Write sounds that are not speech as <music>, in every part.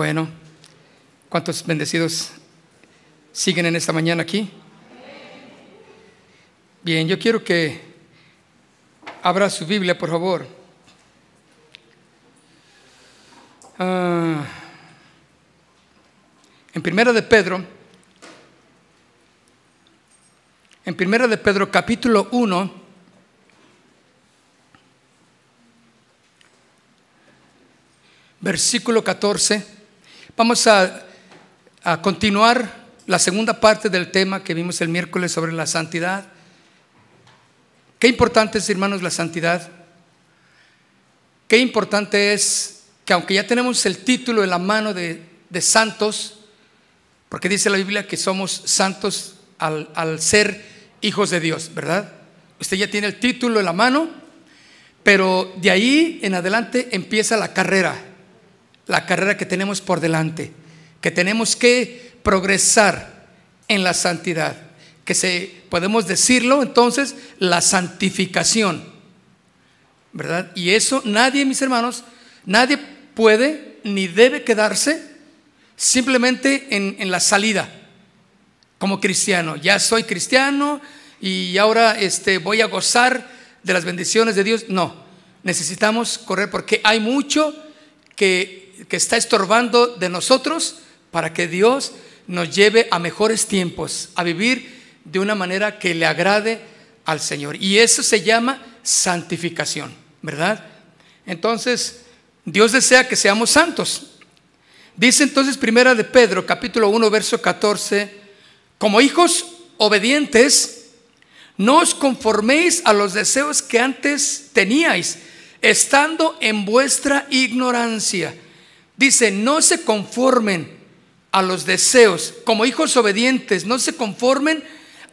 Bueno, ¿cuántos bendecidos siguen en esta mañana aquí? Bien, yo quiero que abra su Biblia, por favor. Ah, en Primera de Pedro, en Primera de Pedro capítulo 1, versículo 14. Vamos a, continuar la segunda parte del tema que vimos el miércoles sobre la santidad. Qué importante es, hermanos, la santidad. Qué importante es que aunque ya tenemos el título en la mano de, santos, porque dice la Biblia que somos santos al, al, ser hijos de Dios, ¿verdad? Usted ya tiene el título en la mano, pero de ahí en adelante empieza la carrera la carrera que tenemos por delante, que tenemos que progresar en la santidad, que se podemos decirlo entonces la santificación. ¿Verdad? Y eso nadie, mis hermanos, nadie puede ni debe quedarse simplemente en, en la salida como cristiano. Ya soy cristiano y ahora este, voy a gozar de las bendiciones de Dios. No, necesitamos correr porque hay mucho que que está estorbando de nosotros para que Dios nos lleve a mejores tiempos, a vivir de una manera que le agrade al Señor. Y eso se llama santificación, ¿verdad? Entonces, Dios desea que seamos santos. Dice entonces Primera de Pedro, capítulo 1, verso 14, como hijos obedientes, no os conforméis a los deseos que antes teníais, estando en vuestra ignorancia Dice, no se conformen a los deseos, como hijos obedientes, no se conformen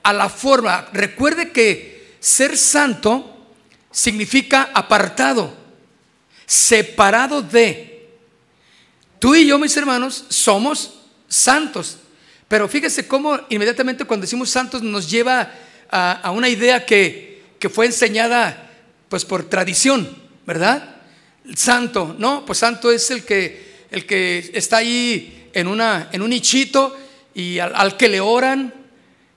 a la forma. Recuerde que ser santo significa apartado, separado de. Tú y yo, mis hermanos, somos santos. Pero fíjese cómo inmediatamente cuando decimos santos nos lleva a, una idea que, que, fue enseñada pues por tradición, ¿verdad? santo, no, pues santo es el que el que está ahí en, una, en un nichito y al, que le oran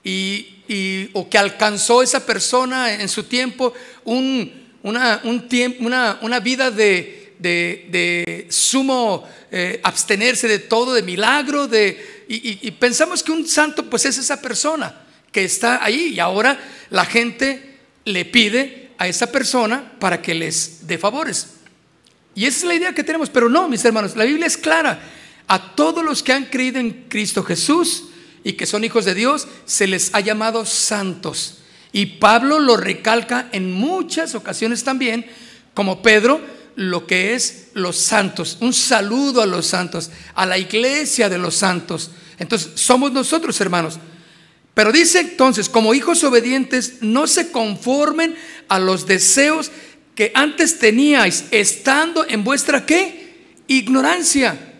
y, o que alcanzó esa persona en su tiempo un, una, un una, una vida de, de, sumo eh, abstenerse de todo, de milagro, de, y, y, pensamos que un santo pues es esa persona que está ahí y ahora la gente le pide a esa persona para que les dé favores. Y esa es la idea que tenemos, pero no, mis hermanos, la Biblia es clara. A todos los que han creído en Cristo Jesús y que son hijos de Dios, se les ha llamado santos. Y Pablo lo recalca en muchas ocasiones también, como Pedro, lo que es los santos. Un saludo a los santos, a la iglesia de los santos. Entonces, somos nosotros, hermanos. Pero dice entonces, como hijos obedientes, no se conformen a los deseos que antes teníais estando en vuestra qué? Ignorancia.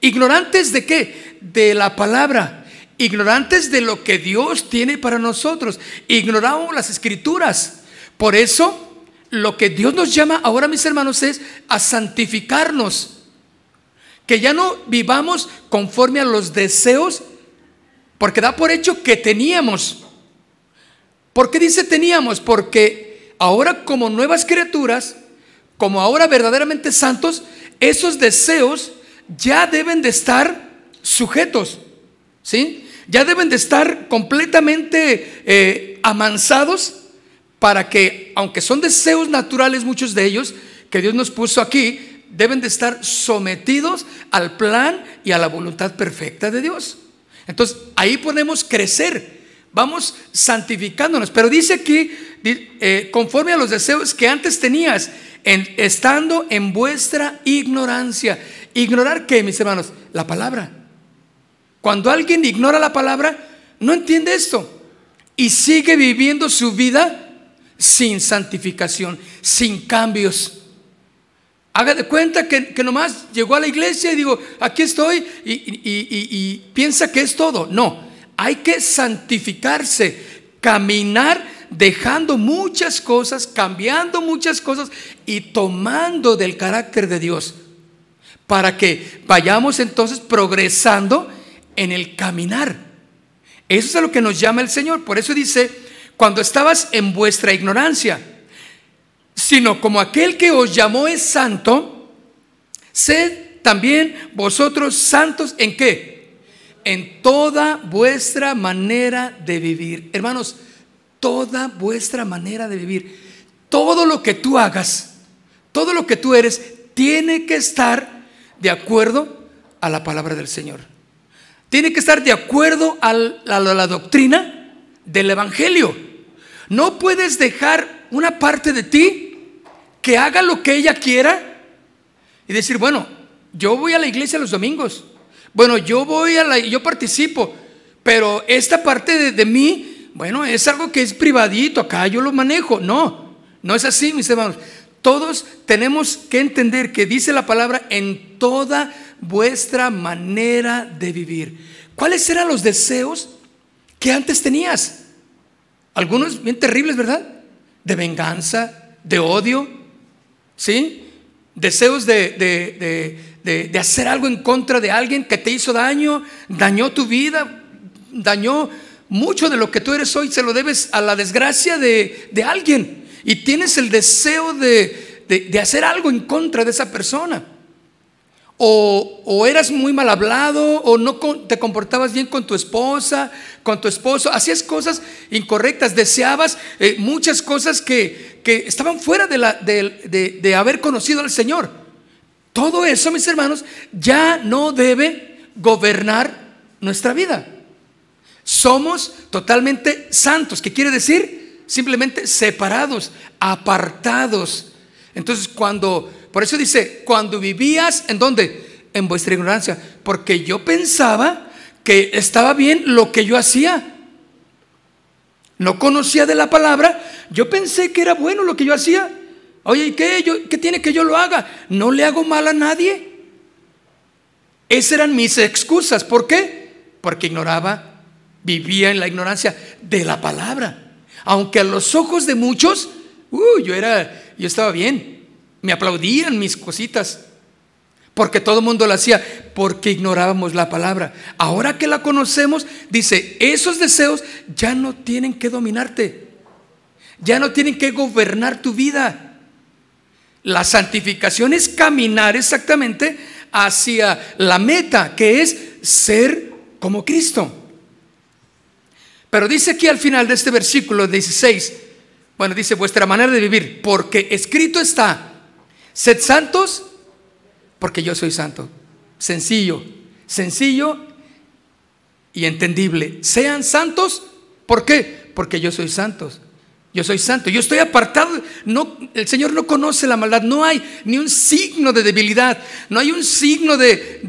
¿Ignorantes de qué? De la palabra. Ignorantes de lo que Dios tiene para nosotros. Ignoramos las escrituras. Por eso, lo que Dios nos llama ahora, mis hermanos, es a santificarnos. Que ya no vivamos conforme a los deseos, porque da por hecho que teníamos. ¿Por qué dice teníamos? Porque ahora como nuevas criaturas, como ahora verdaderamente santos, esos deseos ya deben de estar sujetos, ¿sí? Ya deben de estar completamente eh, amansados para que, aunque son deseos naturales muchos de ellos, que Dios nos puso aquí, deben de estar sometidos al plan y a la voluntad perfecta de Dios. Entonces, ahí podemos crecer vamos santificándonos. Pero dice aquí, eh, conforme a los deseos que antes tenías, en, estando en vuestra ignorancia. ¿Ignorar qué, mis hermanos? La palabra. Cuando alguien ignora la palabra, no entiende esto. Y sigue viviendo su vida sin santificación, sin cambios. Haga de cuenta que, nomás llegó a la iglesia y digo, aquí estoy, y piensa que es todo. No, hay que santificarse, caminar dejando muchas cosas, cambiando muchas cosas y tomando del carácter de Dios. para que vayamos entonces progresando en el caminar. Eso es a lo que nos llama el Señor. Por eso dice, cuando estabas en vuestra ignorancia, sino como aquel que os llamó es santo, sed también vosotros santos en qué? En toda vuestra manera de vivir. Hermanos, toda vuestra manera de vivir. Todo lo que tú hagas, todo lo que tú eres, tiene que estar de acuerdo a la palabra del Señor. Tiene que estar de acuerdo a la, doctrina del Evangelio. No puedes dejar una parte de ti que haga lo que ella quiera y decir, bueno, yo voy a la iglesia los domingos. Bueno, yo voy a la, yo participo, pero esta parte de, de mí, bueno, es algo que es privadito, acá yo lo manejo. No, no es así, mis hermanos. Todos tenemos que entender que dice la palabra en toda vuestra manera de vivir. ¿Cuáles eran los deseos que antes tenías? Algunos bien terribles, ¿verdad? De venganza, de odio, ¿sí? Deseos de, de, hacer algo en contra de alguien que te hizo daño, dañó tu vida, dañó mucho de lo que tú eres hoy, se lo debes a la desgracia de, alguien y tienes el deseo de, de, hacer algo en contra de esa persona. O, o, eras muy mal hablado, o no te comportabas bien con tu esposa, con tu esposo, hacías cosas incorrectas, deseabas eh, muchas cosas que, que, estaban fuera de, la, de, de haber conocido al Señor. Todo eso, mis hermanos, ya no debe gobernar nuestra vida. Somos totalmente santos. ¿Qué quiere decir? simplemente separados, apartados. Entonces, cuando, por eso dice, cuando vivías, ¿en dónde? En vuestra ignorancia, porque yo pensaba que estaba bien lo que yo hacía. No conocía de la palabra, yo pensé que era bueno lo que yo hacía. Oye, ¿y qué, yo, qué tiene que yo lo haga? No le hago mal a nadie. Esas eran mis excusas. ¿Por qué? Porque ignoraba, vivía en la ignorancia de la palabra. Aunque a los ojos de muchos, uh, yo era, yo estaba bien. Me aplaudían mis cositas. Porque todo el mundo lo hacía, porque ignorábamos la palabra. Ahora que la conocemos, dice, esos deseos ya no tienen que dominarte. Ya no tienen que gobernar tu vida. La santificación es caminar exactamente hacia la meta, que es ser como Cristo. Pero dice aquí al final de este versículo 16, bueno, dice vuestra manera de vivir, porque escrito está, sed santos, porque yo soy santo. Sencillo, sencillo y entendible. Sean santos, ¿por qué? Porque yo soy santos. Yo soy santo, yo estoy apartado. No, el Señor no conoce la maldad. No hay ni un signo de debilidad. No hay un signo de,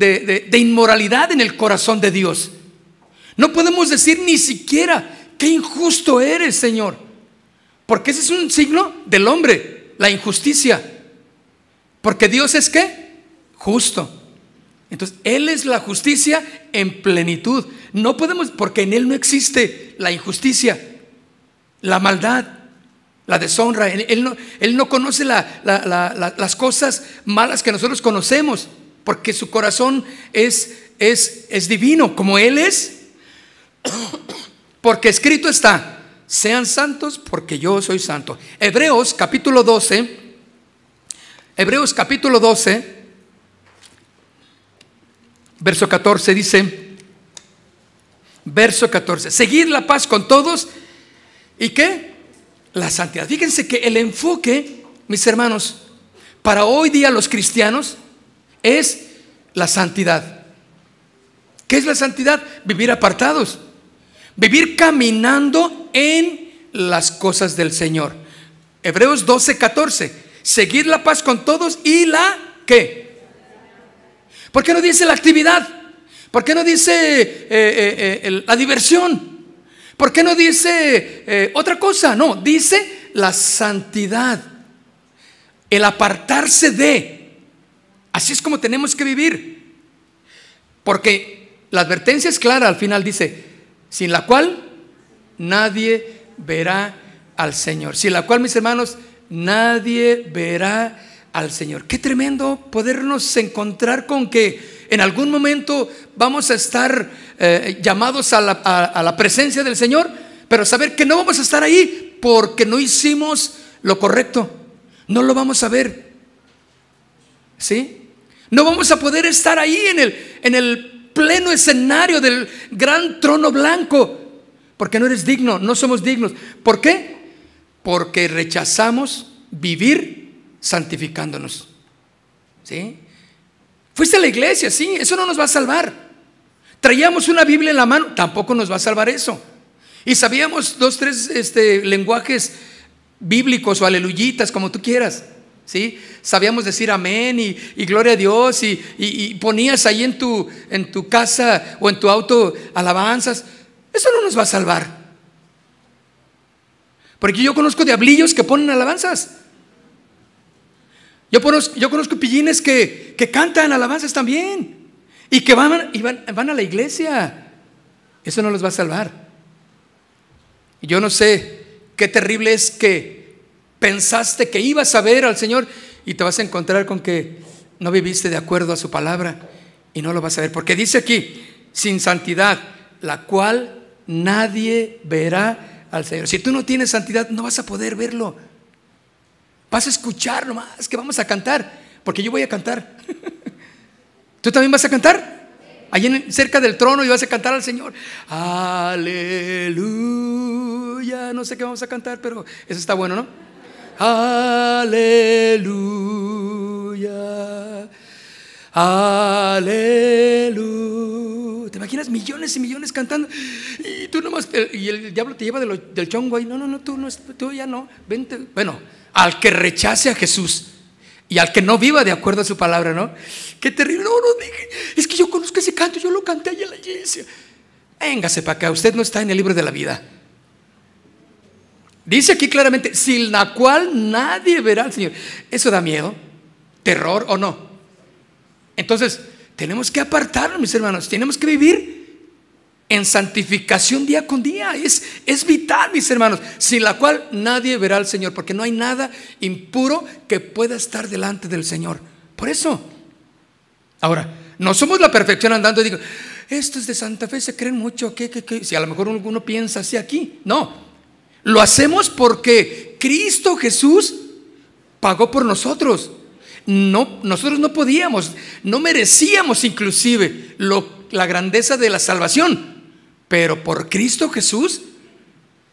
de inmoralidad en el corazón de Dios. No podemos decir ni siquiera, qué injusto eres, Señor. Porque ese es un signo del hombre, la injusticia. Porque Dios es qué? Justo. Entonces, Él es la justicia en plenitud. No podemos, porque en Él no existe la injusticia, la maldad, la deshonra. Él, no, él no, conoce las cosas malas que nosotros conocemos, porque su corazón es, es, es divino, como Él es. <coughs> Porque escrito está, sean santos porque yo soy santo. Hebreos capítulo 12, Hebreos capítulo 12, verso 14 dice, verso 14, seguir la paz con todos y qué? La santidad. Fíjense que el enfoque, mis hermanos, para hoy día los cristianos es la santidad. ¿Qué es la santidad? Vivir apartados. Vivir caminando en las cosas del Señor. Hebreos 12, 14. Seguir la paz con todos y la ¿qué? ¿Por qué no dice la actividad? ¿Por qué no dice eh, eh, eh, la diversión? ¿Por qué no dice otra cosa? No, dice la santidad. El apartarse de. Así es como tenemos que vivir. Porque la advertencia es clara al final, dice, sin la cual nadie verá al Señor. Sin la cual, mis hermanos, nadie verá al Señor. Qué tremendo podernos encontrar con que en algún momento vamos a estar eh, llamados a la, a la presencia del Señor, pero saber que no vamos a estar ahí porque no hicimos lo correcto. No lo vamos a ver. ¿Sí? No vamos a poder estar ahí en el, en el pleno escenario del gran trono blanco porque no eres digno, no somos dignos. ¿Por qué? Porque rechazamos vivir santificándonos. ¿Sí? Fuiste a la iglesia, sí, eso no nos va a salvar. Traíamos una Biblia en la mano, tampoco nos va a salvar eso. Y sabíamos dos, tres este, lenguajes bíblicos o aleluyitas, como tú quieras. ¿Sí? Sabíamos decir amén y, gloria a Dios y, y, ponías ahí en tu, en tu casa o en tu auto alabanzas. Eso no nos va a salvar. Porque yo conozco diablillos que ponen alabanzas. Yo conozco, yo pillines que, cantan alabanzas también. Y que van, van, van a la iglesia. Eso no los va a salvar. Yo no sé qué terrible es que pensaste que ibas a ver al Señor y te vas a encontrar con que no viviste de acuerdo a su palabra y no lo vas a ver. Porque dice aquí, sin santidad, la cual nadie verá al Señor. Si tú no tienes santidad, no vas a poder verlo. Vas a escuchar nomás que vamos a cantar, porque yo voy a cantar. <laughs> ¿Tú también vas a cantar? Allí cerca del trono y vas a cantar al Señor. Aleluya. No sé qué vamos a cantar, pero eso está bueno, ¿no? Aleluya. Aleluya. ¿Te imaginas millones y millones cantando? Y tú nomás, y el diablo te lleva del chongo ahí. No, no, no, tú, no, tú ya no. Vente. Bueno, al que rechace a Jesús y al que no viva de acuerdo a su palabra, ¿no? Qué terrible. No, no, es que yo conozco ese canto, yo lo canté allá en la iglesia. Véngase para acá, usted no está en el libro de la vida. Dice aquí claramente, sin la cual nadie verá al Señor. ¿Eso da miedo? ¿Terror o no? Entonces, tenemos que apartarnos, mis hermanos, tenemos que vivir en santificación día con día. Es, es vital, mis hermanos, sin la cual nadie verá al Señor, porque no hay nada impuro que pueda estar delante del Señor. Por eso, ahora, no somos la perfección andando y digo, estos de Santa Fe se creen mucho, que, que, si a lo mejor uno piensa así aquí, no, lo hacemos porque Cristo Jesús pagó por nosotros. No, nosotros no podíamos, no merecíamos inclusive la grandeza de la salvación, pero por Cristo Jesús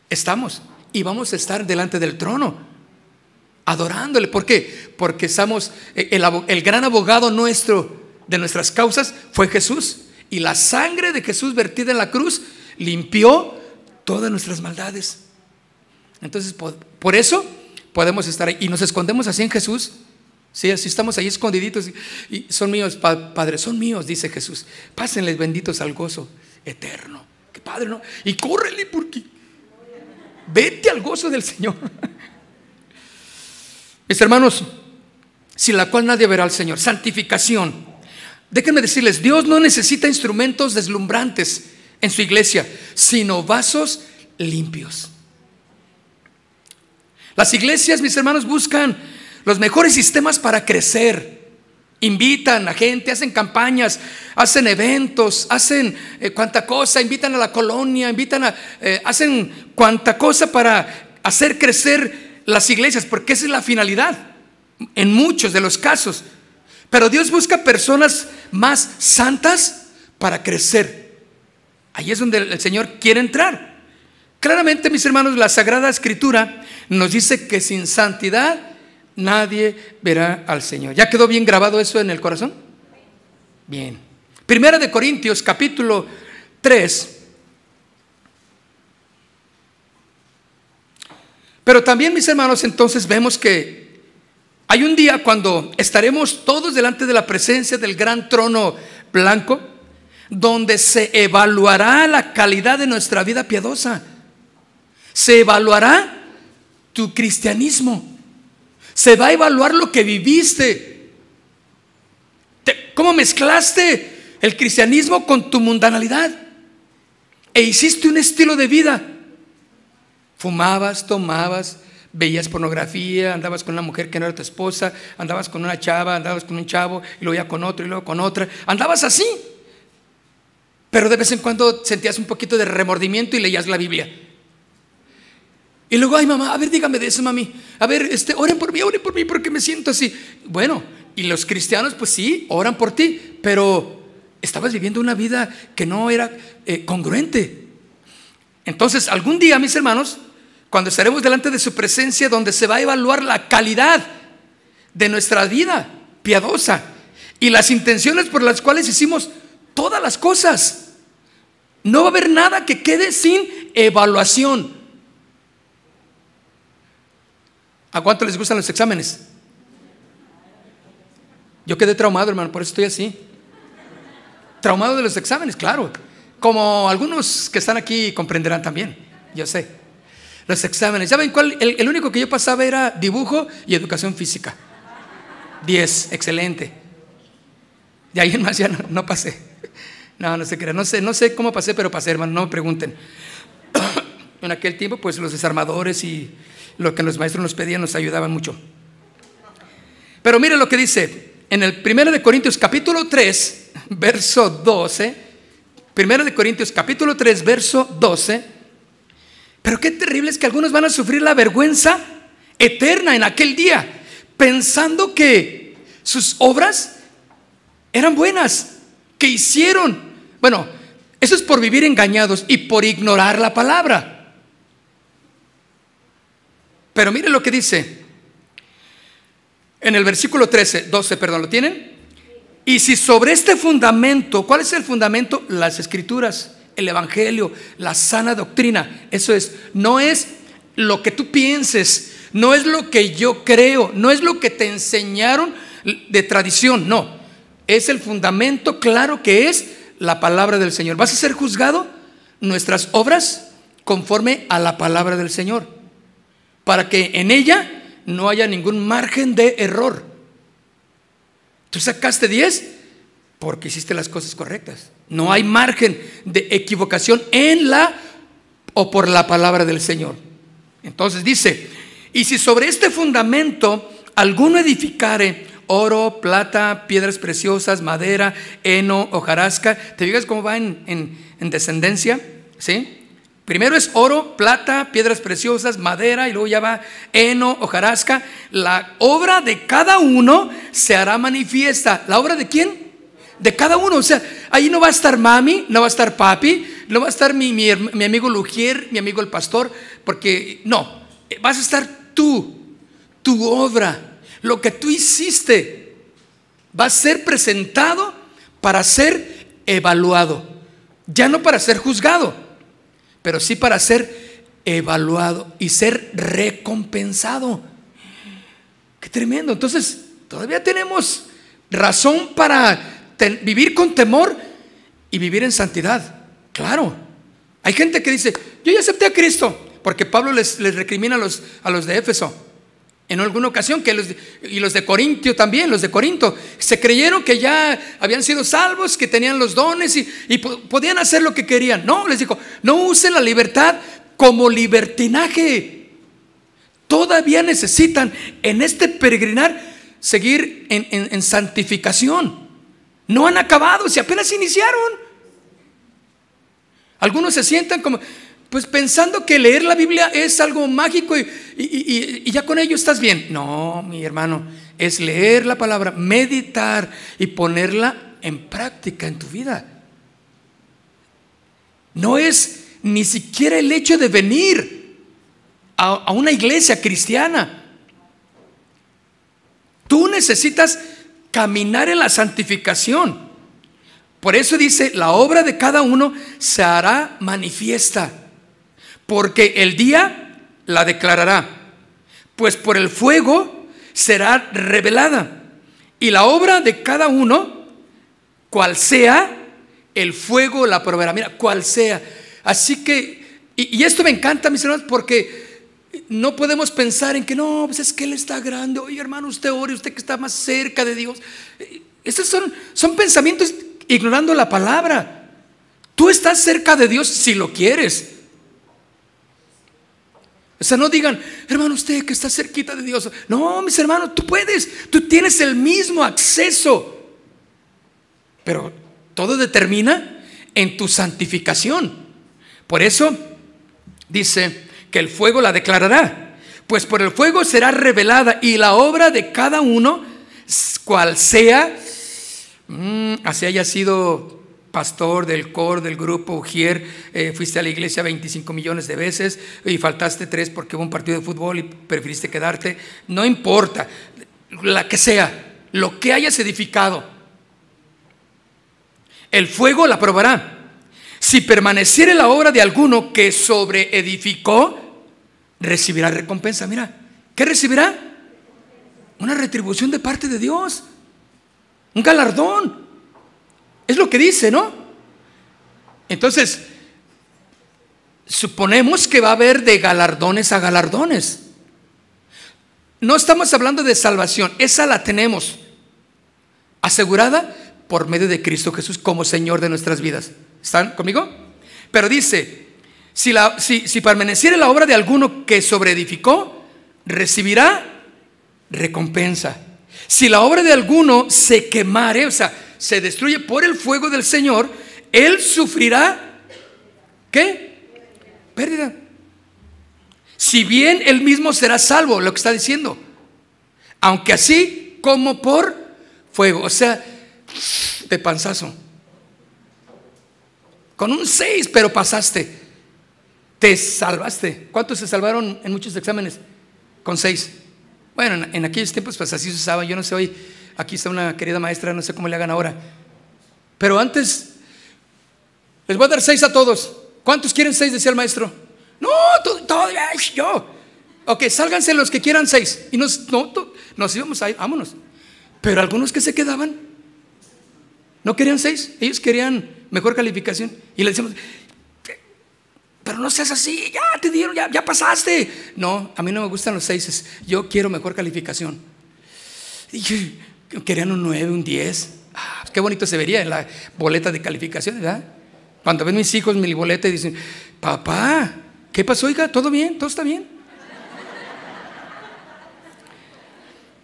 estamos y vamos a estar delante del trono, adorándole. ¿Por qué? Porque somos, eh, el, el gran abogado nuestro de nuestras causas fue Jesús. Y la sangre de Jesús vertida en la cruz limpió todas nuestras maldades. Entonces, por, eso podemos estar ahí. Y nos escondemos así en Jesús Sí, así estamos ahí escondiditos y son míos, Padre, son míos, dice Jesús. Pásenles benditos al gozo eterno. Padre, ¿no? Y córrele porque vete al gozo del Señor. <laughs> Mis hermanos, sin la cual nadie verá al Señor, santificación. Déjenme decirles, Dios no necesita instrumentos deslumbrantes en su iglesia, sino vasos limpios. Las iglesias, mis hermanos, buscan los mejores sistemas para crecer. Invitan a gente, hacen campañas, hacen eventos, hacen eh, cuanta cosa, invitan a la colonia, invitan a, eh, hacen cuanta cosa para hacer crecer las iglesias, porque esa es la finalidad en muchos de los casos. Pero Dios busca personas más santas para crecer. Ahí es donde el Señor quiere entrar. Claramente, mis hermanos, la Sagrada Escritura nos dice que sin santidad nadie verá al Señor. ¿Ya quedó bien grabado eso en el corazón? Bien. Primera de Corintios, capítulo 3. Pero también, mis hermanos, entonces vemos que hay un día cuando estaremos todos delante de la presencia del gran trono blanco, donde se evaluará la calidad de nuestra vida piadosa. Se evaluará tu cristianismo. Se va a evaluar lo que viviste. ¿Cómo mezclaste el cristianismo con tu mundanalidad? E hiciste un estilo de vida. Fumabas, tomabas, veías pornografía, andabas con una mujer que no era tu esposa, andabas con una chava, andabas con un chavo, y luego ya con otro, y luego con otra. Andabas así. Pero de vez en cuando sentías un poquito de remordimiento y leías la Biblia. Y luego, ay mamá, a ver, dígame de eso, mami. A ver, este, oren por mí, oren por mí porque me siento así. Bueno, y los cristianos, pues sí, oran por ti, pero estabas viviendo una vida que no era eh, congruente. Entonces, algún día, mis hermanos, cuando estaremos delante de su presencia, donde se va a evaluar la calidad de nuestra vida piadosa y las intenciones por las cuales hicimos todas las cosas. No va a haber nada que quede sin evaluación. ¿A cuánto les gustan los exámenes? Yo quedé traumado, hermano, por eso estoy así. Traumado de los exámenes, claro. Como algunos que están aquí comprenderán también, yo sé. Los exámenes. ¿Saben cuál? El, único que yo pasaba era dibujo y educación física. 10, excelente. De ahí en más ya no, pasé. No, no se crea. No sé, no sé cómo pasé, pero pasé, hermano. No me pregunten. <coughs> en aquel tiempo, pues los desarmadores y lo que los maestros nos pedían nos ayudaban mucho. Pero mire lo que dice en el 1 de Corintios capítulo 3, <laughs> verso 12. 1 de Corintios capítulo 3, verso 12 pero qué terrible es que algunos van a sufrir la vergüenza eterna en aquel día, pensando que sus obras eran buenas, que hicieron. Bueno, eso es por vivir engañados y por ignorar la palabra. Pero mire lo que dice en el versículo 13, 12, perdón, ¿lo tienen? Y si sobre este fundamento, ¿cuál es el fundamento? Las escrituras el Evangelio, la sana doctrina. Eso es, no es lo que tú pienses, no es lo que yo creo, no es lo que te enseñaron de tradición, no. Es el fundamento claro que es la palabra del Señor. ¿Vas a ser juzgado? Nuestras obras conforme a la palabra del Señor, para que en ella no haya ningún margen de error. Tú sacaste 10 porque hiciste las cosas correctas. No hay margen de equivocación en la o por la palabra del Señor. Entonces dice, y si sobre este fundamento alguno edificare oro, plata, piedras preciosas, madera, heno, hojarasca, ¿te fijas cómo va en, en descendencia? ¿Sí? Primero es oro, plata, piedras preciosas, madera y luego ya va heno, hojarasca. La obra de cada uno se hará manifiesta. ¿La obra de quién? de cada uno. O sea, ahí no va a estar mami, no va a estar papi, no va a estar mi, mi, amigo Lugier, mi amigo el pastor, porque no, vas a estar tú, tu obra, lo que tú hiciste, va a ser presentado para ser evaluado. Ya no para ser juzgado, pero sí para ser evaluado y ser recompensado. Qué tremendo. Entonces, todavía tenemos razón para vivir con temor y vivir en santidad. Claro. Hay gente que dice, yo ya acepté a Cristo, porque Pablo les, recrimina a los, a los de Éfeso. En alguna ocasión, que los, y los de Corintio también, los de Corinto, se creyeron que ya habían sido salvos, que tenían los dones y, podían hacer lo que querían. No, les dijo, no usen la libertad como libertinaje. Todavía necesitan en este peregrinar seguir en, en santificación. No han acabado, si apenas iniciaron. Algunos se sientan como, pues pensando que leer la Biblia es algo mágico y, ya con ello estás bien. No, mi hermano, es leer la palabra, meditar y ponerla en práctica en tu vida. No es ni siquiera el hecho de venir a una iglesia cristiana. Tú necesitas caminar en la santificación. Por eso dice, la obra de cada uno se hará manifiesta, porque el día la declarará, pues por el fuego será revelada. Y la obra de cada uno, cual sea, el fuego la proveerá. Mira, cual sea. Así que, y, esto me encanta, mis hermanos, porque no podemos pensar en que no, pues es que Él está grande. Oye, hermano, usted ore, usted que está más cerca de Dios. Esos son, son pensamientos ignorando la palabra. Tú estás cerca de Dios si lo quieres. O sea, no digan, hermano, usted que está cerquita de Dios. No, mis hermanos, tú puedes, tú tienes el mismo acceso. Pero todo determina en tu santificación. Por eso dice que el fuego la declarará. Pues por el fuego será revelada y la obra de cada uno, cual sea, mm, así haya sido pastor del cor del grupo Ujier, eh, fuiste a la iglesia 25 millones de veces y faltaste tres porque hubo un partido de fútbol y preferiste quedarte. No importa, la que sea, lo que hayas edificado, el fuego la probará. Si permaneciere la obra de alguno que sobre edificó, recibirá recompensa. Mira, ¿qué recibirá? Una retribución de parte de Dios, un galardón. Es lo que dice, ¿no? Entonces, suponemos que va a haber de galardones a galardones. No estamos hablando de salvación, esa la tenemos asegurada por medio de Cristo Jesús como Señor de nuestras vidas. ¿Están conmigo? Pero dice, si, la, si, la obra de alguno que sobreedificó, recibirá recompensa. Si la obra de alguno se quemare, o sea, se destruye por el fuego del Señor, él sufrirá, ¿qué? Pérdida. Si bien él mismo será salvo, lo que está diciendo, aunque así como por fuego, o sea, de panzazo. Con un 6, pero pasaste. Te salvaste. ¿Cuántos se salvaron en muchos exámenes? Con 6. Bueno, en, aquellos tiempos pues así se usaba. Yo no sé hoy Aquí está una querida maestra, no sé cómo le hagan ahora. Pero antes, les voy a dar seis a todos. ¿Cuántos quieren seis? Decía el maestro. No, todavía yo. Ok, sálganse los que quieran seis. Y nos, no, nos íbamos ahí, vámonos. Pero algunos que se quedaban, no querían seis, ellos querían mejor calificación. Y le decimos, pero no seas así, ya te dieron, ya, ya pasaste. No, a mí no me gustan los seises, yo quiero mejor calificación. Querían un 9, un 10. Ah, qué bonito se vería en la boleta de calificación, ¿verdad? Cuando ven mis hijos mi boleta y dicen, papá, ¿qué pasó, hija? ¿Todo bien? ¿Todo está bien?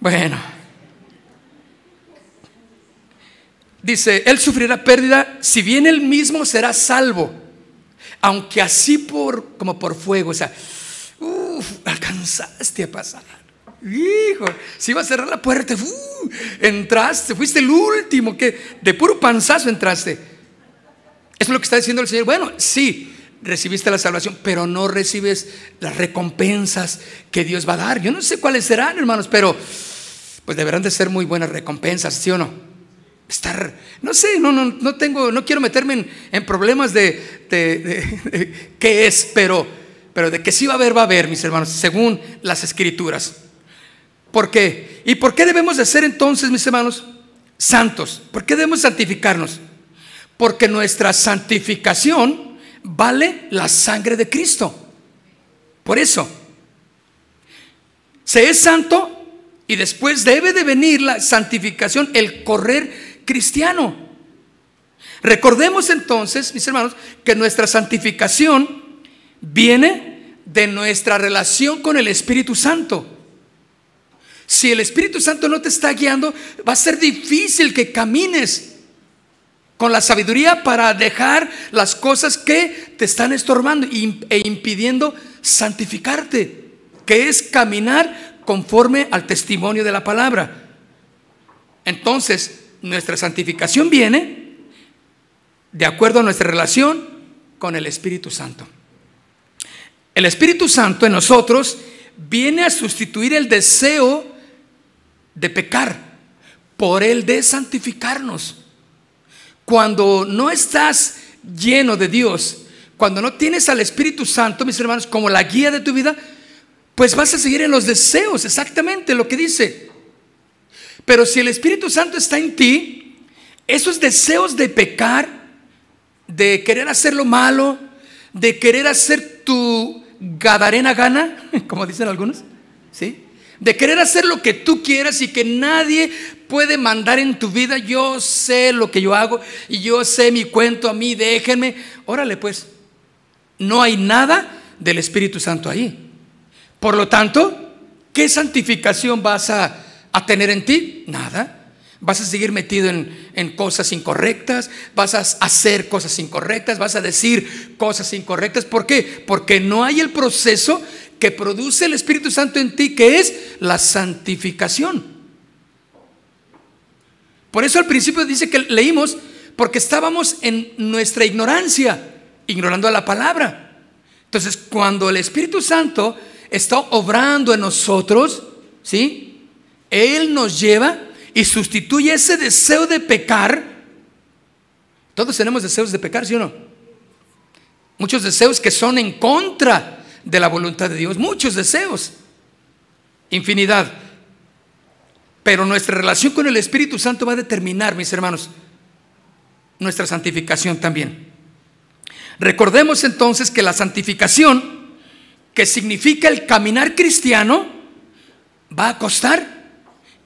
Bueno. Dice, él sufrirá pérdida, si bien él mismo será salvo, aunque así por, como por fuego, o sea, uff, alcanzaste a pasar. Hijo, si iba a cerrar la puerta, entraste, fuiste el último que de puro panzazo entraste. Eso es lo que está diciendo el Señor. Bueno, sí, recibiste la salvación, pero no recibes las recompensas que Dios va a dar. Yo no sé cuáles serán, hermanos, pero pues deberán de ser muy buenas recompensas, ¿sí o no? Estar, no sé, no, no, no tengo, no quiero meterme en, problemas de, de qué es, pero, pero de que sí va a haber, va a haber, mis hermanos, según las escrituras. ¿Por qué? ¿Y por qué debemos de ser entonces, mis hermanos, santos? ¿Por qué debemos santificarnos? Porque nuestra santificación vale la sangre de Cristo. Por eso, se es santo y después debe de venir la santificación, el correr cristiano. Recordemos entonces, mis hermanos, que nuestra santificación viene de nuestra relación con el Espíritu Santo. Si el Espíritu Santo no te está guiando, va a ser difícil que camines con la sabiduría para dejar las cosas que te están estorbando e impidiendo santificarte, que es caminar conforme al testimonio de la palabra. Entonces, nuestra santificación viene de acuerdo a nuestra relación con el Espíritu Santo. El Espíritu Santo en nosotros viene a sustituir el deseo de pecar, por el de santificarnos. Cuando no estás lleno de Dios, cuando no tienes al Espíritu Santo, mis hermanos, como la guía de tu vida, pues vas a seguir en los deseos, exactamente lo que dice. Pero si el Espíritu Santo está en ti, esos deseos de pecar, de querer hacer lo malo, de querer hacer tu gadarena gana, <laughs> como dicen algunos, ¿sí? de querer hacer lo que tú quieras y que nadie puede mandar en tu vida. Yo sé lo que yo hago y yo sé mi cuento a mí, déjenme. Órale pues, no hay nada del Espíritu Santo ahí. Por lo tanto, ¿qué santificación vas a, a tener en ti? Nada. Vas a seguir metido en, en, cosas incorrectas, vas a hacer cosas incorrectas, vas a decir cosas incorrectas. ¿Por qué? Porque no hay el proceso que produce el Espíritu Santo en ti, que es la santificación. Por eso al principio dice que leímos, porque estábamos en nuestra ignorancia, ignorando la palabra. Entonces, cuando el Espíritu Santo está obrando en nosotros, ¿sí? Él nos lleva y sustituye ese deseo de pecar. Todos tenemos deseos de pecar, ¿sí o no? Muchos deseos que son en contra de la voluntad de Dios, muchos deseos, infinidad. Pero nuestra relación con el Espíritu Santo va a determinar, mis hermanos, nuestra santificación también. Recordemos entonces que la santificación, que significa el caminar cristiano, va a costar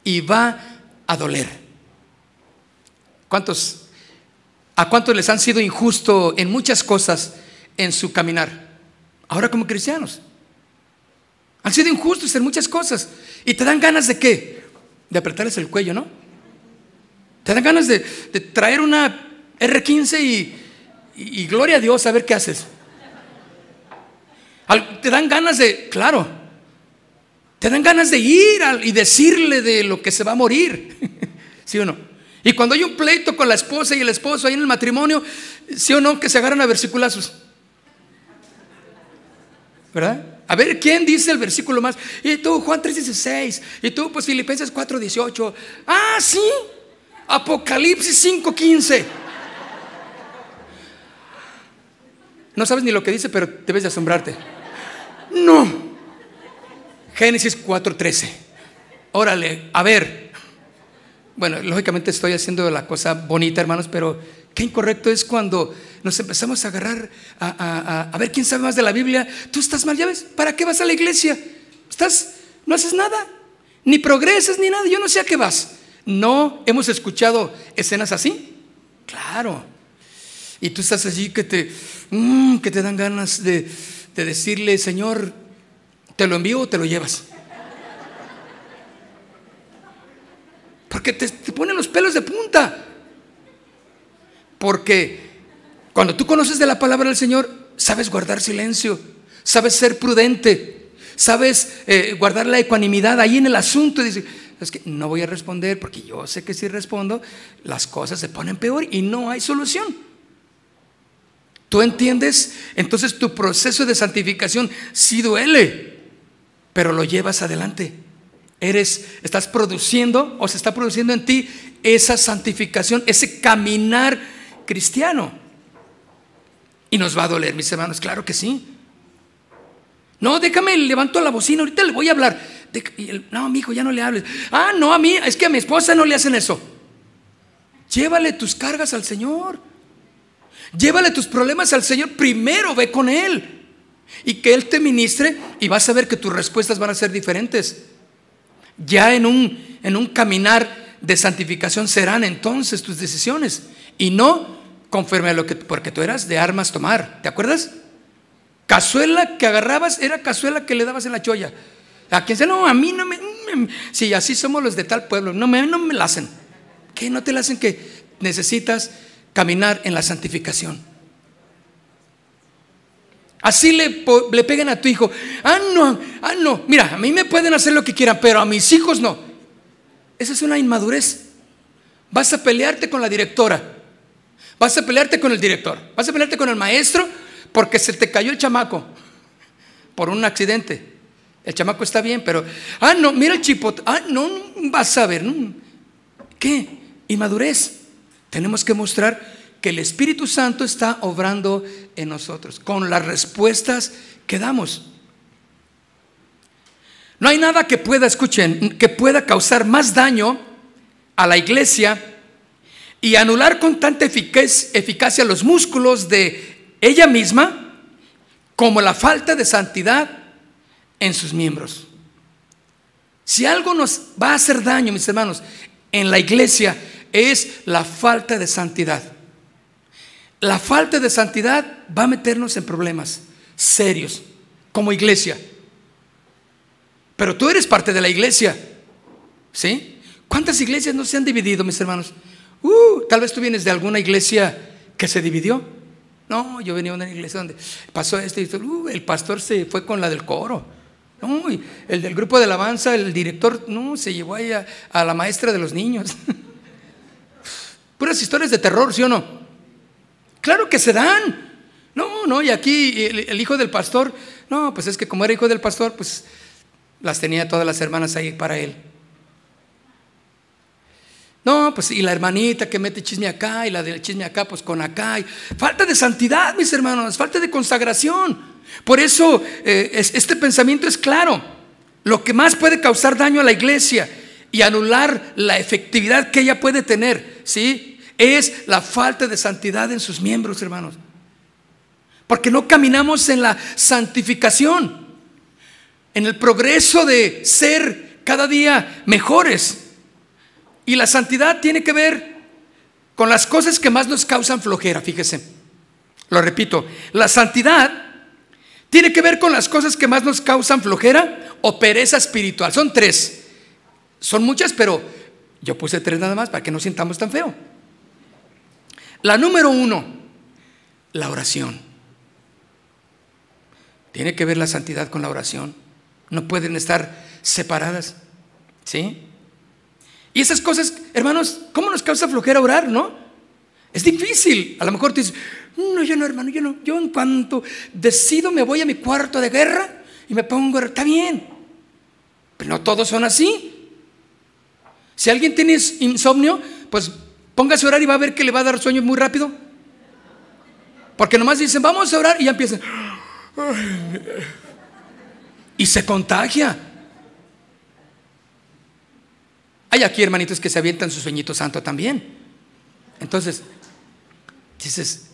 y va a doler. ¿Cuántos, ¿A cuántos les han sido injusto en muchas cosas en su caminar? Ahora como cristianos. Han sido injustos en muchas cosas. Y te dan ganas de qué? De apretarles el cuello, ¿no? Te dan ganas de, traer una R15 y, y, gloria a Dios a ver qué haces. te dan ganas de, claro, te dan ganas de ir y decirle de lo que se va a morir. <laughs> ¿Sí o no? Y cuando hay un pleito con la esposa y el esposo ahí en el matrimonio, ¿sí o no? Que se agarran a versiculazos. ¿Verdad? A ver, ¿quién dice el versículo más? Y tú, Juan 3:16. Y tú, pues Filipenses 4:18. Ah, sí. Apocalipsis 5:15. No sabes ni lo que dice, pero debes de asombrarte. No. Génesis 4:13. Órale, a ver. Bueno, lógicamente estoy haciendo la cosa bonita, hermanos, pero qué incorrecto es cuando nos empezamos a agarrar a, ver quién sabe más de la Biblia. Tú estás mal, ya ves, ¿para qué vas a la iglesia? Estás, no haces nada, ni progresas ni nada, yo no sé a qué vas. No, hemos escuchado escenas así. Claro. Y tú estás allí que te, mm, que te dan ganas de, de decirle, Señor, ¿Te lo envío o te lo llevas? Porque te, ponen los pelos de punta. Porque cuando tú conoces de la palabra del Señor, sabes guardar silencio, sabes ser prudente, sabes eh, guardar la ecuanimidad ahí en el asunto. Y dices, es que no voy a responder porque yo sé que si respondo, las cosas se ponen peor y no hay solución. ¿Tú entiendes? Entonces tu proceso de santificación sí duele pero lo llevas adelante. Eres, estás produciendo o se está produciendo en ti esa santificación, ese caminar cristiano. Y nos va a doler, mis hermanos, claro que sí. No, déjame, levanto la bocina, ahorita le voy a hablar. No, mi hijo, ya no le hables. Ah, no, a mí, es que a mi esposa no le hacen eso. Llévale tus cargas al Señor. Llévale tus problemas al Señor. Primero ve con Él y que Él te ministre y vas a ver que tus respuestas van a ser diferentes. Ya en un, en un caminar de santificación serán entonces tus decisiones y no conforme a lo que, porque tú eras de armas tomar, ¿te acuerdas? Cazuela que agarrabas era cazuela que le dabas en la cholla. A quien se no, a mí no me, si así somos los de tal pueblo, no me, no me la hacen. ¿Qué no te la hacen que necesitas caminar en la santificación? Así le, le peguen a tu hijo. Ah, no, ah, no. Mira, a mí me pueden hacer lo que quieran, pero a mis hijos no. Esa es una inmadurez. Vas a pelearte con la directora. Vas a pelearte con el director. Vas a pelearte con el maestro porque se te cayó el chamaco por un accidente. El chamaco está bien, pero, ah, no, mira el chipote. Ah, no, vas a ver. ¿Qué? Inmadurez. Tenemos que mostrar que el Espíritu Santo está obrando en nosotros, con las respuestas que damos. No hay nada que pueda, escuchen, que pueda causar más daño a la iglesia y anular con tanta eficacia los músculos de ella misma como la falta de santidad en sus miembros. Si algo nos va a hacer daño, mis hermanos, en la iglesia es la falta de santidad la falta de santidad va a meternos en problemas serios como iglesia. Pero tú eres parte de la iglesia. ¿Sí? ¿Cuántas iglesias no se han dividido, mis hermanos? Uh, tal vez tú vienes de alguna iglesia que se dividió. No, yo venía de una iglesia donde pasó esto y uh, el pastor se fue con la del coro. No, el del grupo de alabanza, el director, no, se llevó ahí a, la maestra de los niños. <laughs> Puras historias de terror, ¿sí o no? Claro que se dan. No, no, y aquí el, hijo del pastor, no, pues es que como era hijo del pastor, pues las tenía todas las hermanas ahí para él. No, pues y la hermanita que mete chisme acá y la del chisme acá, pues con acá. falta de santidad, mis hermanos, falta de consagración. Por eso eh, este pensamiento es claro. Lo que más puede causar daño a la iglesia y anular la efectividad que ella puede tener, ¿sí? Es la falta de santidad en sus miembros, hermanos. Porque no caminamos en la santificación, en el progreso de ser cada día mejores. Y la santidad tiene que ver con las cosas que más nos causan flojera, fíjese. Lo repito, la santidad tiene que ver con las cosas que más nos causan flojera o pereza espiritual. Son tres. Son muchas, pero yo puse tres nada más para que no sintamos tan feo. La número uno, la oración. Tiene que ver la santidad con la oración. No pueden estar separadas. ¿Sí? Y esas cosas, hermanos, ¿cómo nos causa flojera orar, no? Es difícil. A lo mejor tú dices, no, yo no, hermano, yo no. Yo en cuanto decido me voy a mi cuarto de guerra y me pongo, está bien. Pero no todos son así. Si alguien tiene insomnio, pues póngase a orar y va a ver que le va a dar sueño muy rápido. Porque nomás dicen, vamos a orar y ya empiezan. Y se contagia. Hay aquí hermanitos que se avientan su sueñito santo también. Entonces, dices,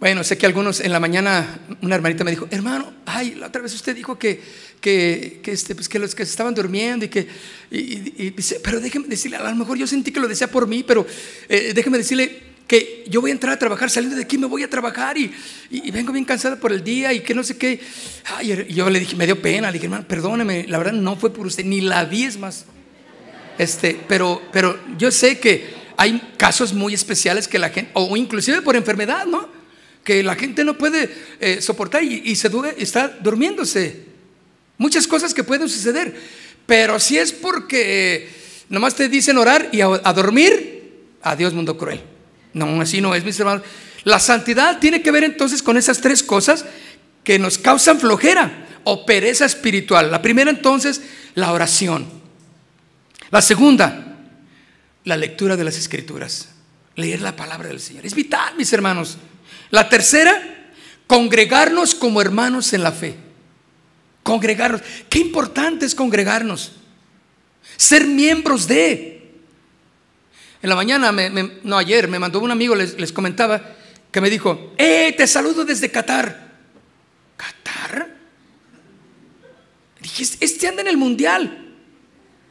bueno, sé que algunos en la mañana, una hermanita me dijo, hermano, ay, la otra vez usted dijo que, que, este, pues que los que estaban durmiendo y que, y, dice, pero déjeme decirle, a lo mejor yo sentí que lo decía por mí, pero eh, déjeme decirle que yo voy a entrar a trabajar, saliendo de aquí me voy a trabajar y, vengo bien cansada por el día y que no sé qué. Ay, y yo le dije, me dio pena, le dije, hermano, perdóneme, la verdad no fue por usted, ni la vi es más. Este, pero, pero yo sé que hay casos muy especiales que la gente, o inclusive por enfermedad, ¿no? Que la gente no puede eh, soportar y, se está durmiéndose. Muchas cosas que pueden suceder. Pero si es porque nomás te dicen orar y a, dormir, adiós mundo cruel. No, así no es, mis hermanos. La santidad tiene que ver entonces con esas tres cosas que nos causan flojera o pereza espiritual. La primera entonces, la oración. La segunda, la lectura de las escrituras. Leer la palabra del Señor. Es vital, mis hermanos. La tercera, congregarnos como hermanos en la fe. Congregarnos. Qué importante es congregarnos. Ser miembros de. En la mañana, no ayer, me mandó un amigo, les, comentaba, que me dijo, ¡eh, te saludo desde Qatar! ¿Qatar? Dije, este anda en el mundial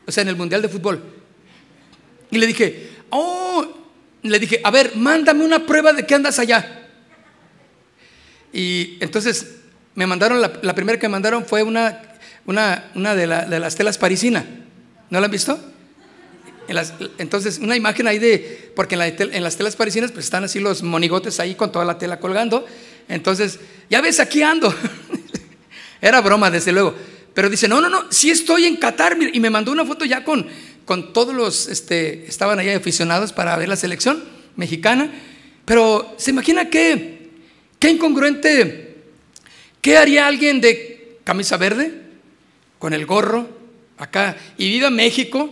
o sea, en el Mundial de Fútbol. Y le dije, oh, le dije, a ver, mándame una prueba de que andas allá. Y entonces me mandaron, la, primera que me mandaron fue una, una, una de, las telas parisinas. ¿No la han visto? entonces, una imagen ahí de, porque en, en, las telas parisinas pues están así los monigotes ahí con toda la tela colgando. Entonces, ya ves, aquí ando. <laughs> Era broma, desde luego. Pero dice, no, no, no, sí estoy en Qatar. Y me mandó una foto ya con, con todos los, este, estaban ahí aficionados para ver la selección mexicana. Pero se imagina qué, qué incongruente, ¿qué haría alguien de camisa verde, con el gorro, acá, y viva México,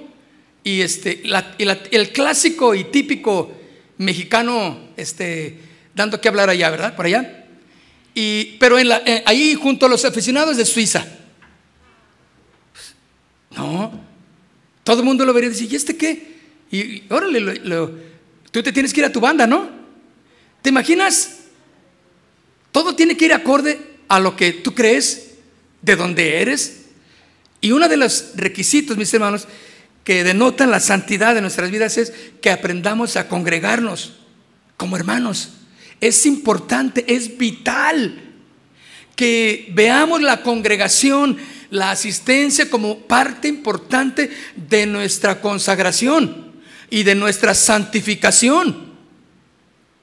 y, este, el clásico y típico mexicano este, dando que hablar allá, ¿verdad? Por allá. Y, pero eh, ahí junto a los aficionados de Suiza. No, todo el mundo lo vería y decir, ¿y este qué? Y, órale, tú te tienes que ir a tu banda, ¿no? ¿Te imaginas? Todo tiene que ir acorde a lo que tú crees, de donde eres. Y uno de los requisitos, mis hermanos, que denotan la santidad de nuestras vidas es que aprendamos a congregarnos como hermanos. Es importante, es vital que veamos la congregación la asistencia como parte importante de nuestra consagración y de nuestra santificación.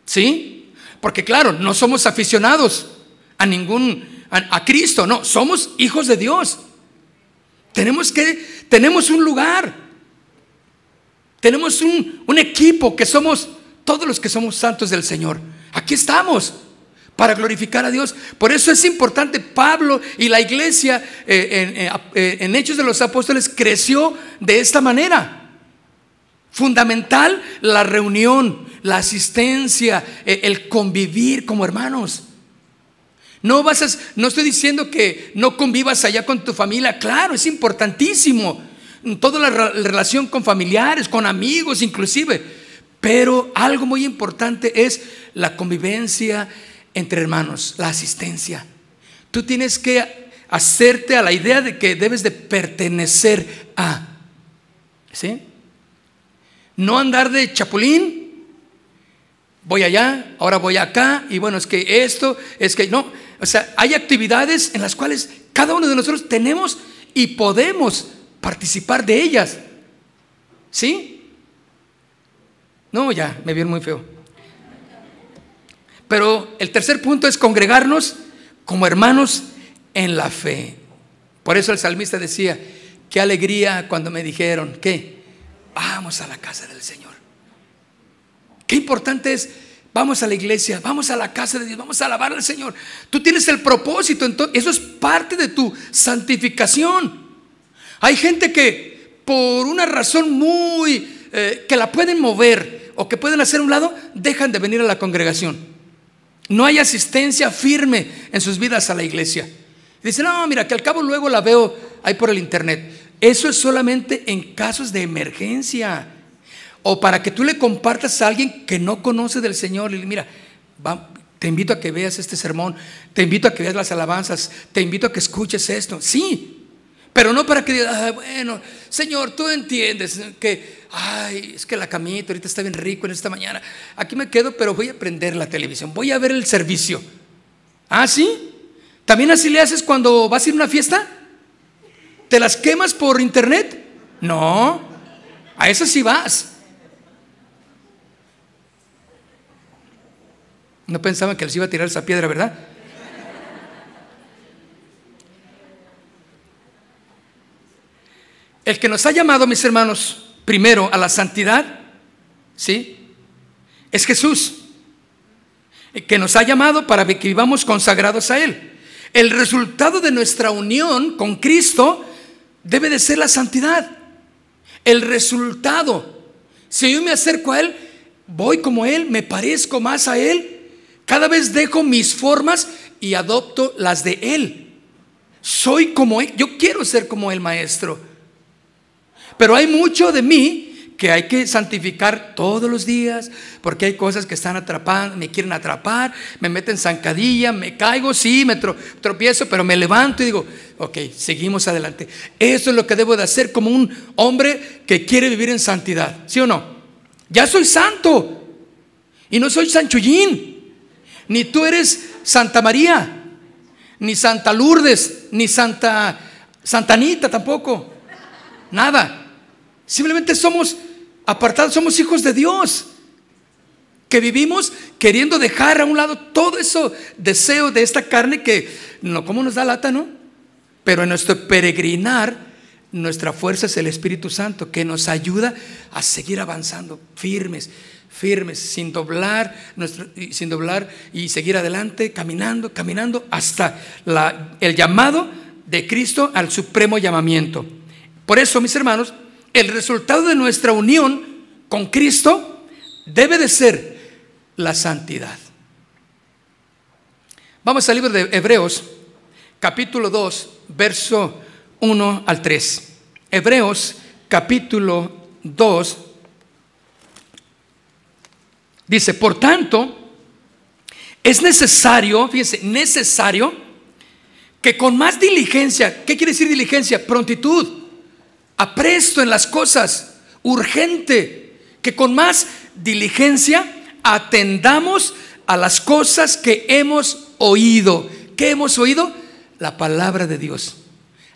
¿Sí? Porque claro, no somos aficionados a ningún, a, Cristo, no, somos hijos de Dios. Tenemos que, tenemos un lugar, tenemos un, un equipo que somos todos los que somos santos del Señor. Aquí estamos para glorificar a Dios. Por eso es importante, Pablo y la iglesia eh, eh, eh, en, Hechos de los Apóstoles creció de esta manera. Fundamental la reunión, la asistencia, el convivir como hermanos. No vas a, no estoy diciendo que no convivas allá con tu familia, claro, es importantísimo. Toda la relación con familiares, con amigos inclusive. Pero algo muy importante es la convivencia entre hermanos, la asistencia. Tú tienes que hacerte a la idea de que debes de pertenecer a. ¿Sí? No andar de chapulín, voy allá, ahora voy acá, y bueno, es que esto, es que no. O sea, hay actividades en las cuales cada uno de nosotros tenemos y podemos participar de ellas. ¿Sí? No, ya, me vieron muy feo. Pero el tercer punto es congregarnos como hermanos en la fe. Por eso el salmista decía, qué alegría cuando me dijeron que vamos a la casa del Señor. Qué importante es, vamos a la iglesia, vamos a la casa de Dios, vamos a alabar al Señor. Tú tienes el propósito, entonces, eso es parte de tu santificación. Hay gente que por una razón muy, eh, que la pueden mover, o que pueden hacer un lado, dejan de venir a la congregación. No hay asistencia firme en sus vidas a la iglesia. Dicen, no, mira, que al cabo luego la veo ahí por el internet. Eso es solamente en casos de emergencia. O para que tú le compartas a alguien que no conoce del Señor. Y mira, te invito a que veas este sermón, te invito a que veas las alabanzas, te invito a que escuches esto. Sí, pero no para que digas, bueno, Señor, tú entiendes que, ay, es que la camita ahorita está bien rico en esta mañana. Aquí me quedo, pero voy a prender la televisión, voy a ver el servicio. ¿Ah, sí? ¿También así le haces cuando vas a ir a una fiesta? ¿Te las quemas por internet? No, a eso sí vas. No pensaban que les iba a tirar esa piedra, ¿verdad? El que nos ha llamado, mis hermanos, primero a la santidad, ¿sí? Es Jesús. El que nos ha llamado para que vivamos consagrados a Él. El resultado de nuestra unión con Cristo debe de ser la santidad. El resultado, si yo me acerco a Él, voy como Él, me parezco más a Él, cada vez dejo mis formas y adopto las de Él. Soy como Él, yo quiero ser como el Maestro. Pero hay mucho de mí que hay que santificar todos los días, porque hay cosas que están atrapando, me quieren atrapar, me meten zancadilla, me caigo, sí, me tropiezo, pero me levanto y digo, ok, seguimos adelante. Eso es lo que debo de hacer como un hombre que quiere vivir en santidad, ¿sí o no? Ya soy santo y no soy Sanchullín, ni tú eres Santa María, ni Santa Lourdes, ni Santa Santanita tampoco, nada. Simplemente somos apartados, somos hijos de Dios. Que vivimos queriendo dejar a un lado todo eso deseo de esta carne que no como nos da lata, ¿no? Pero en nuestro peregrinar nuestra fuerza es el Espíritu Santo que nos ayuda a seguir avanzando firmes, firmes, sin doblar, sin doblar y seguir adelante, caminando, caminando hasta la, el llamado de Cristo al supremo llamamiento. Por eso, mis hermanos, el resultado de nuestra unión con Cristo debe de ser la santidad. Vamos al libro de Hebreos, capítulo 2, verso 1 al 3. Hebreos, capítulo 2, dice, por tanto, es necesario, fíjense, necesario que con más diligencia, ¿qué quiere decir diligencia? Prontitud apresto en las cosas, urgente, que con más diligencia atendamos a las cosas que hemos oído. ¿Qué hemos oído? La palabra de Dios.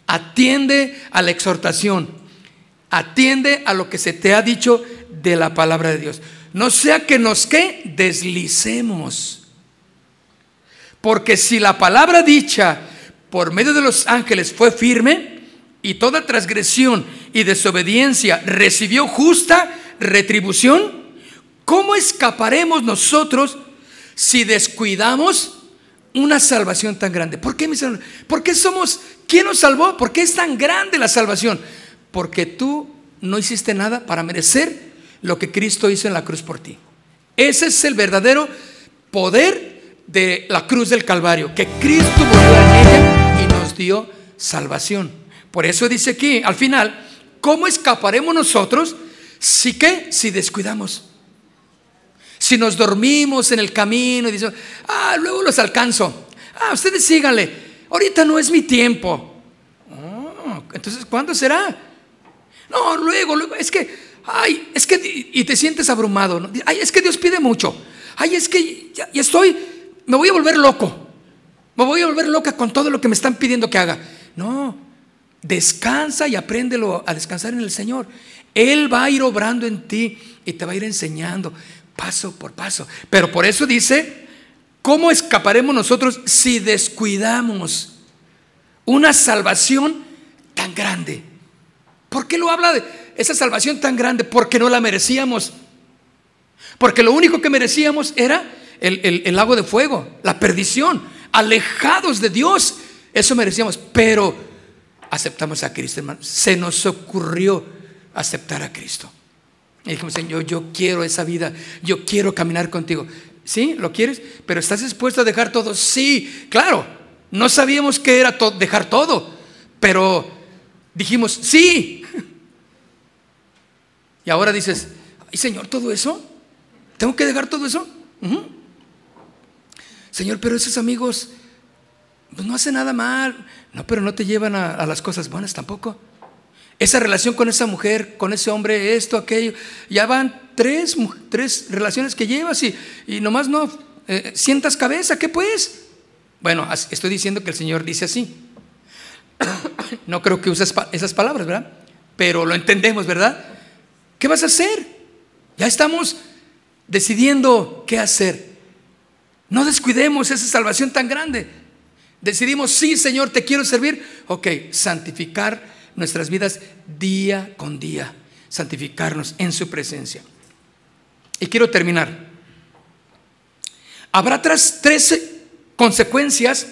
Atiende a la exhortación. Atiende a lo que se te ha dicho de la palabra de Dios. No sea que nos que deslicemos. Porque si la palabra dicha por medio de los ángeles fue firme y toda transgresión y desobediencia recibió justa retribución, ¿cómo escaparemos nosotros si descuidamos una salvación tan grande? ¿Por qué, ¿Por qué somos? ¿Quién nos salvó? ¿Por qué es tan grande la salvación? Porque tú no hiciste nada para merecer lo que Cristo hizo en la cruz por ti. Ese es el verdadero poder de la cruz del Calvario, que Cristo murió en ella y nos dio salvación. Por eso dice aquí, al final, ¿cómo escaparemos nosotros si que si descuidamos? Si nos dormimos en el camino y decimos, ah, luego los alcanzo. Ah, ustedes síganle. Ahorita no es mi tiempo. Oh, entonces, ¿cuándo será? No, luego, luego, es que, ay, es que, y te sientes abrumado. Ay, es que Dios pide mucho. Ay, es que ya estoy me voy a volver loco. Me voy a volver loca con todo lo que me están pidiendo que haga. No, descansa y apréndelo a descansar en el Señor. Él va a ir obrando en ti y te va a ir enseñando paso por paso. Pero por eso dice, ¿cómo escaparemos nosotros si descuidamos una salvación tan grande? ¿Por qué lo habla de esa salvación tan grande? Porque no la merecíamos. Porque lo único que merecíamos era el, lago de fuego, la perdición, alejados de Dios. Eso merecíamos, pero aceptamos a Cristo, hermano. Se nos ocurrió aceptar a Cristo. Y dijimos, Señor, yo quiero esa vida, yo quiero caminar contigo. ¿Sí? ¿Lo quieres? ¿Pero estás dispuesto a dejar todo? Sí, claro. No sabíamos qué era dejar todo, pero dijimos, sí. Y ahora dices, ay Señor, ¿todo eso? ¿Tengo que dejar todo eso? Señor, pero esos amigos pues no hacen nada mal. No, pero no te llevan a, las cosas buenas tampoco. Esa relación con esa mujer, con ese hombre, esto, aquello, ya van tres, tres relaciones que llevas y, y nomás no eh, sientas cabeza, ¿qué pues? Bueno, estoy diciendo que el Señor dice así. <coughs> No creo que uses esas palabras, ¿verdad? Pero lo entendemos, ¿verdad? ¿Qué vas a hacer? Ya estamos decidiendo qué hacer. No descuidemos esa salvación tan grande. Decidimos, sí, Señor, te quiero servir. Ok, santificar nuestras vidas día con día. Santificarnos en su presencia. Y quiero terminar. Habrá tres, tres consecuencias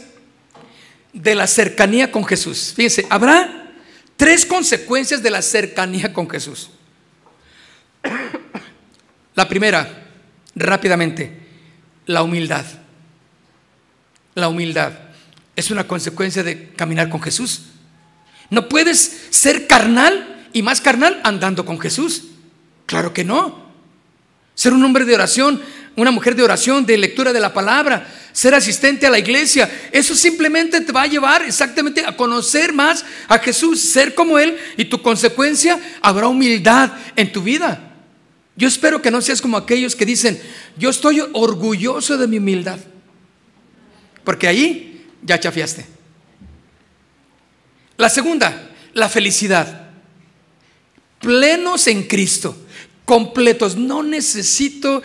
de la cercanía con Jesús. Fíjense, habrá tres consecuencias de la cercanía con Jesús. <coughs> La primera, rápidamente, la humildad. La humildad es una consecuencia de caminar con Jesús. No puedes ser carnal y más carnal andando con Jesús. Claro que no. Ser un hombre de oración, una mujer de oración, de lectura de la palabra, ser asistente a la iglesia, eso simplemente te va a llevar exactamente a conocer más a Jesús, ser como Él y tu consecuencia habrá humildad en tu vida. Yo espero que no seas como aquellos que dicen, yo estoy orgulloso de mi humildad. Porque ahí ya chafiaste. La segunda, la felicidad. Plenos en Cristo, completos. No necesito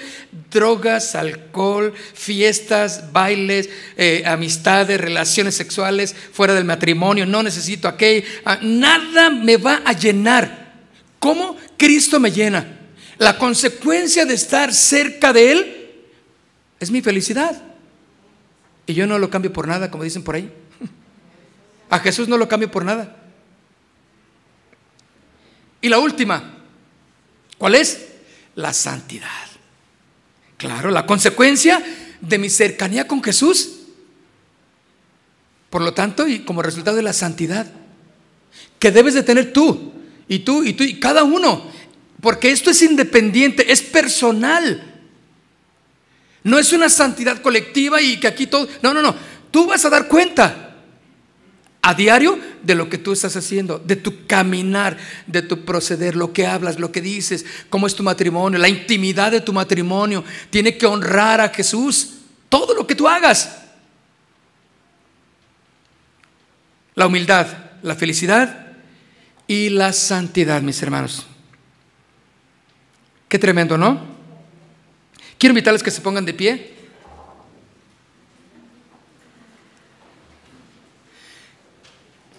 drogas, alcohol, fiestas, bailes, eh, amistades, relaciones sexuales fuera del matrimonio. No necesito aquello. Ah, nada me va a llenar. ¿Cómo Cristo me llena? La consecuencia de estar cerca de Él es mi felicidad. Y yo no lo cambio por nada, como dicen por ahí. A Jesús no lo cambio por nada. Y la última, ¿cuál es? La santidad. Claro, la consecuencia de mi cercanía con Jesús. Por lo tanto, y como resultado de la santidad, que debes de tener tú, y tú, y tú, y cada uno porque esto es independiente, es personal. No es una santidad colectiva y que aquí todo... No, no, no. Tú vas a dar cuenta a diario de lo que tú estás haciendo, de tu caminar, de tu proceder, lo que hablas, lo que dices, cómo es tu matrimonio, la intimidad de tu matrimonio. Tiene que honrar a Jesús. Todo lo que tú hagas. La humildad la felicidad y la santidad, mis hermanos. Qué tremendo, ¿no? Quiero invitarles que se pongan de pie.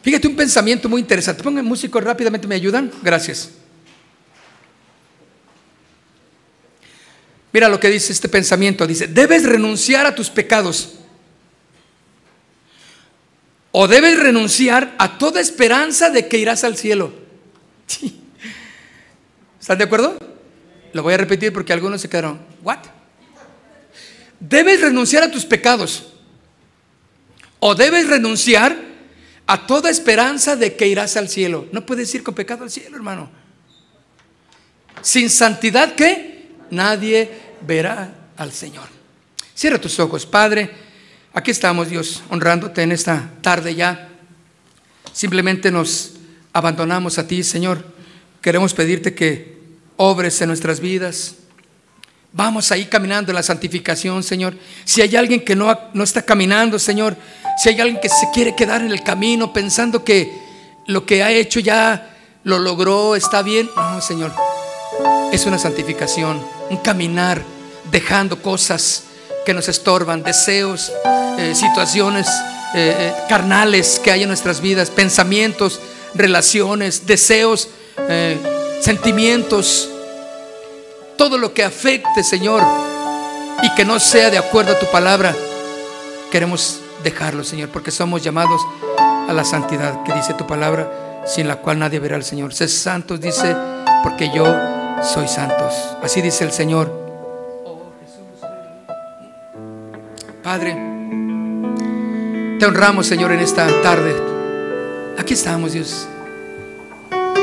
Fíjate un pensamiento muy interesante. Pongan músicos rápidamente, ¿me ayudan? Gracias. Mira lo que dice este pensamiento. Dice, debes renunciar a tus pecados. O debes renunciar a toda esperanza de que irás al cielo. <laughs> ¿Están de acuerdo? Lo voy a repetir porque algunos se quedaron, ¿what? Debes renunciar a tus pecados. O debes renunciar a toda esperanza de que irás al cielo. No puedes ir con pecado al cielo, hermano. Sin santidad, ¿qué? Nadie verá al Señor. Cierra tus ojos, Padre. Aquí estamos, Dios, honrándote en esta tarde ya. Simplemente nos abandonamos a ti, Señor. Queremos pedirte que obres en nuestras vidas. Vamos ahí caminando en la santificación, Señor. Si hay alguien que no, no está caminando, Señor, si hay alguien que se quiere quedar en el camino pensando que lo que ha hecho ya lo logró, está bien, no, Señor. Es una santificación, un caminar dejando cosas que nos estorban, deseos, eh, situaciones eh, eh, carnales que hay en nuestras vidas, pensamientos, relaciones, deseos, sentimientos, todo lo que afecte, Señor, y que no sea de acuerdo a tu palabra, queremos dejarlo, Señor, porque somos llamados a la santidad que dice tu palabra, sin la cual nadie verá al Señor. Sé santos, dice, porque yo soy santos. Así dice el Señor. Padre, te honramos, Señor, en esta tarde. Aquí estamos, Dios.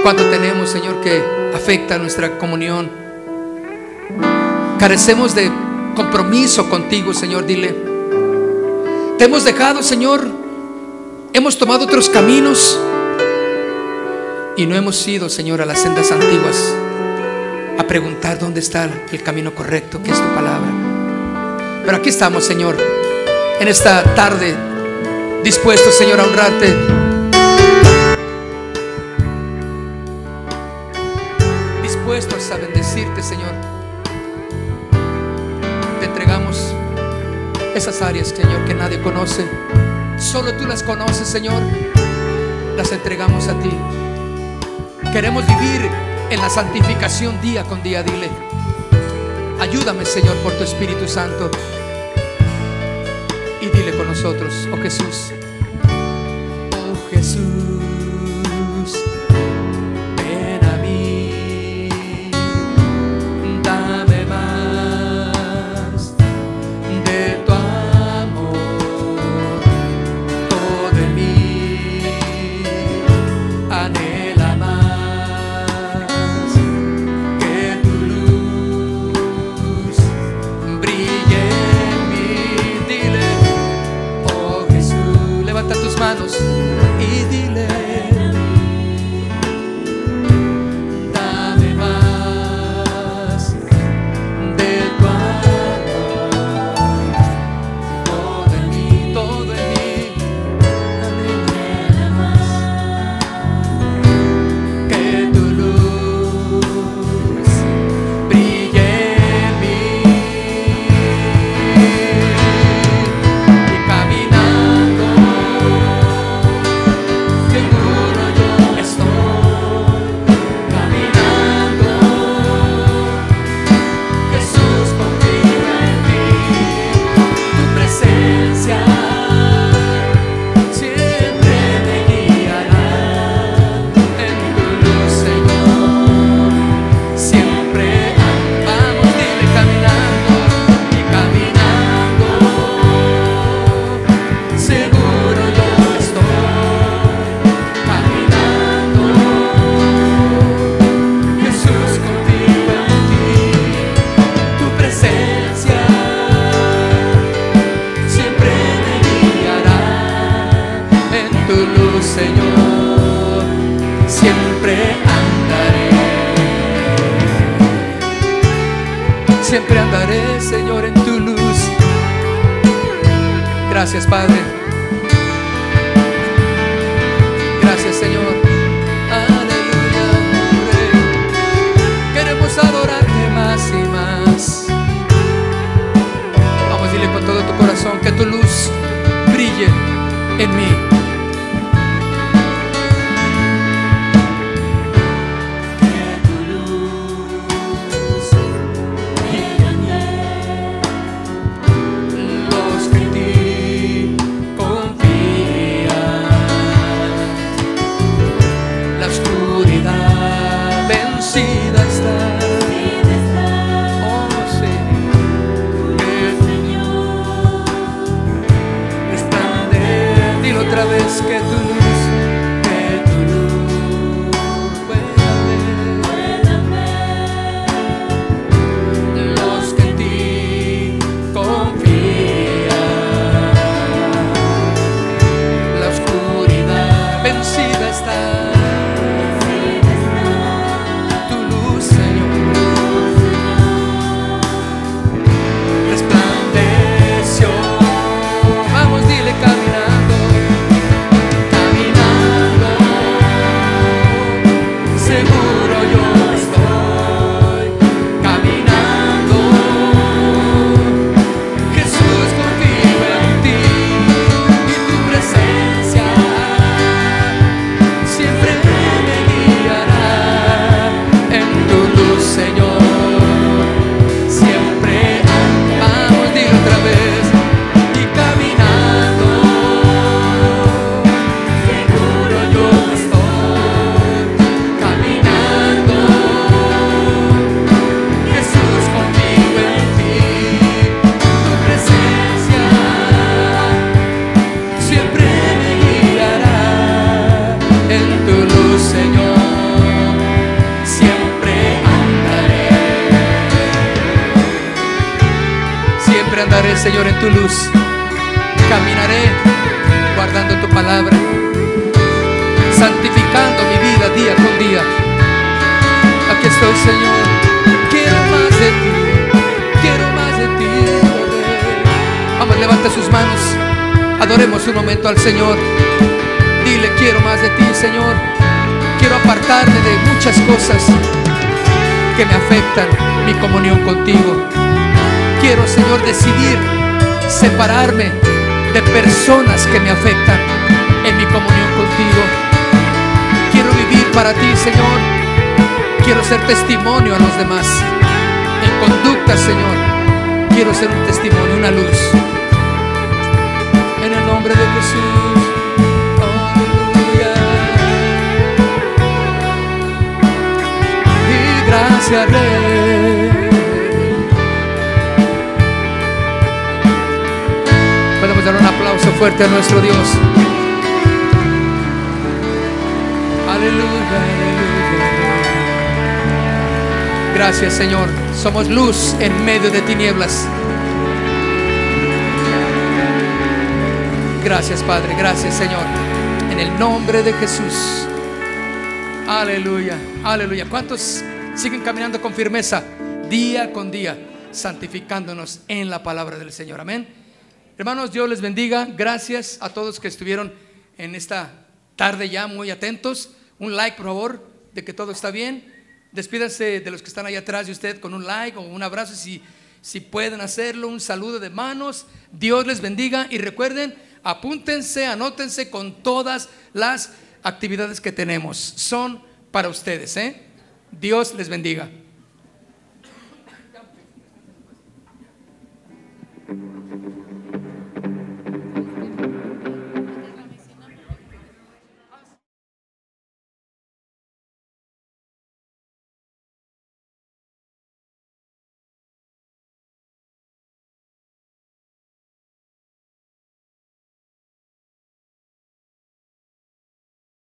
Cuando tenemos, Señor, que afecta nuestra comunión. Carecemos de compromiso contigo, Señor, dile. Te hemos dejado, Señor. Hemos tomado otros caminos y no hemos ido, Señor, a las sendas antiguas a preguntar dónde está el camino correcto, que es tu palabra. Pero aquí estamos, Señor, en esta tarde, dispuestos, Señor, a honrarte. Dispuestos a bendecirte, Señor. Te entregamos esas áreas, Señor, que nadie conoce. Solo tú las conoces, Señor. Las entregamos a ti. Queremos vivir en la santificación día con día, dile. Ayúdame, Señor, por tu Espíritu Santo y dile con nosotros, oh Jesús, oh Jesús. Contigo quiero, Señor, decidir separarme de personas que me afectan en mi comunión contigo. Quiero vivir para ti, Señor. Quiero ser testimonio a los demás. En conducta, Señor. Quiero ser un testimonio, una luz. En el nombre de Jesús. Gracias, fuerte a nuestro Dios. Aleluya, aleluya. Gracias Señor. Somos luz en medio de tinieblas. Gracias Padre, gracias Señor. En el nombre de Jesús. Aleluya, aleluya. ¿Cuántos siguen caminando con firmeza día con día, santificándonos en la palabra del Señor? Amén. Hermanos, Dios les bendiga. Gracias a todos que estuvieron en esta tarde ya muy atentos. Un like, por favor, de que todo está bien. Despídanse de los que están ahí atrás de usted con un like o un abrazo si, si pueden hacerlo, un saludo de manos. Dios les bendiga y recuerden, apúntense, anótense con todas las actividades que tenemos. Son para ustedes. ¿eh? Dios les bendiga.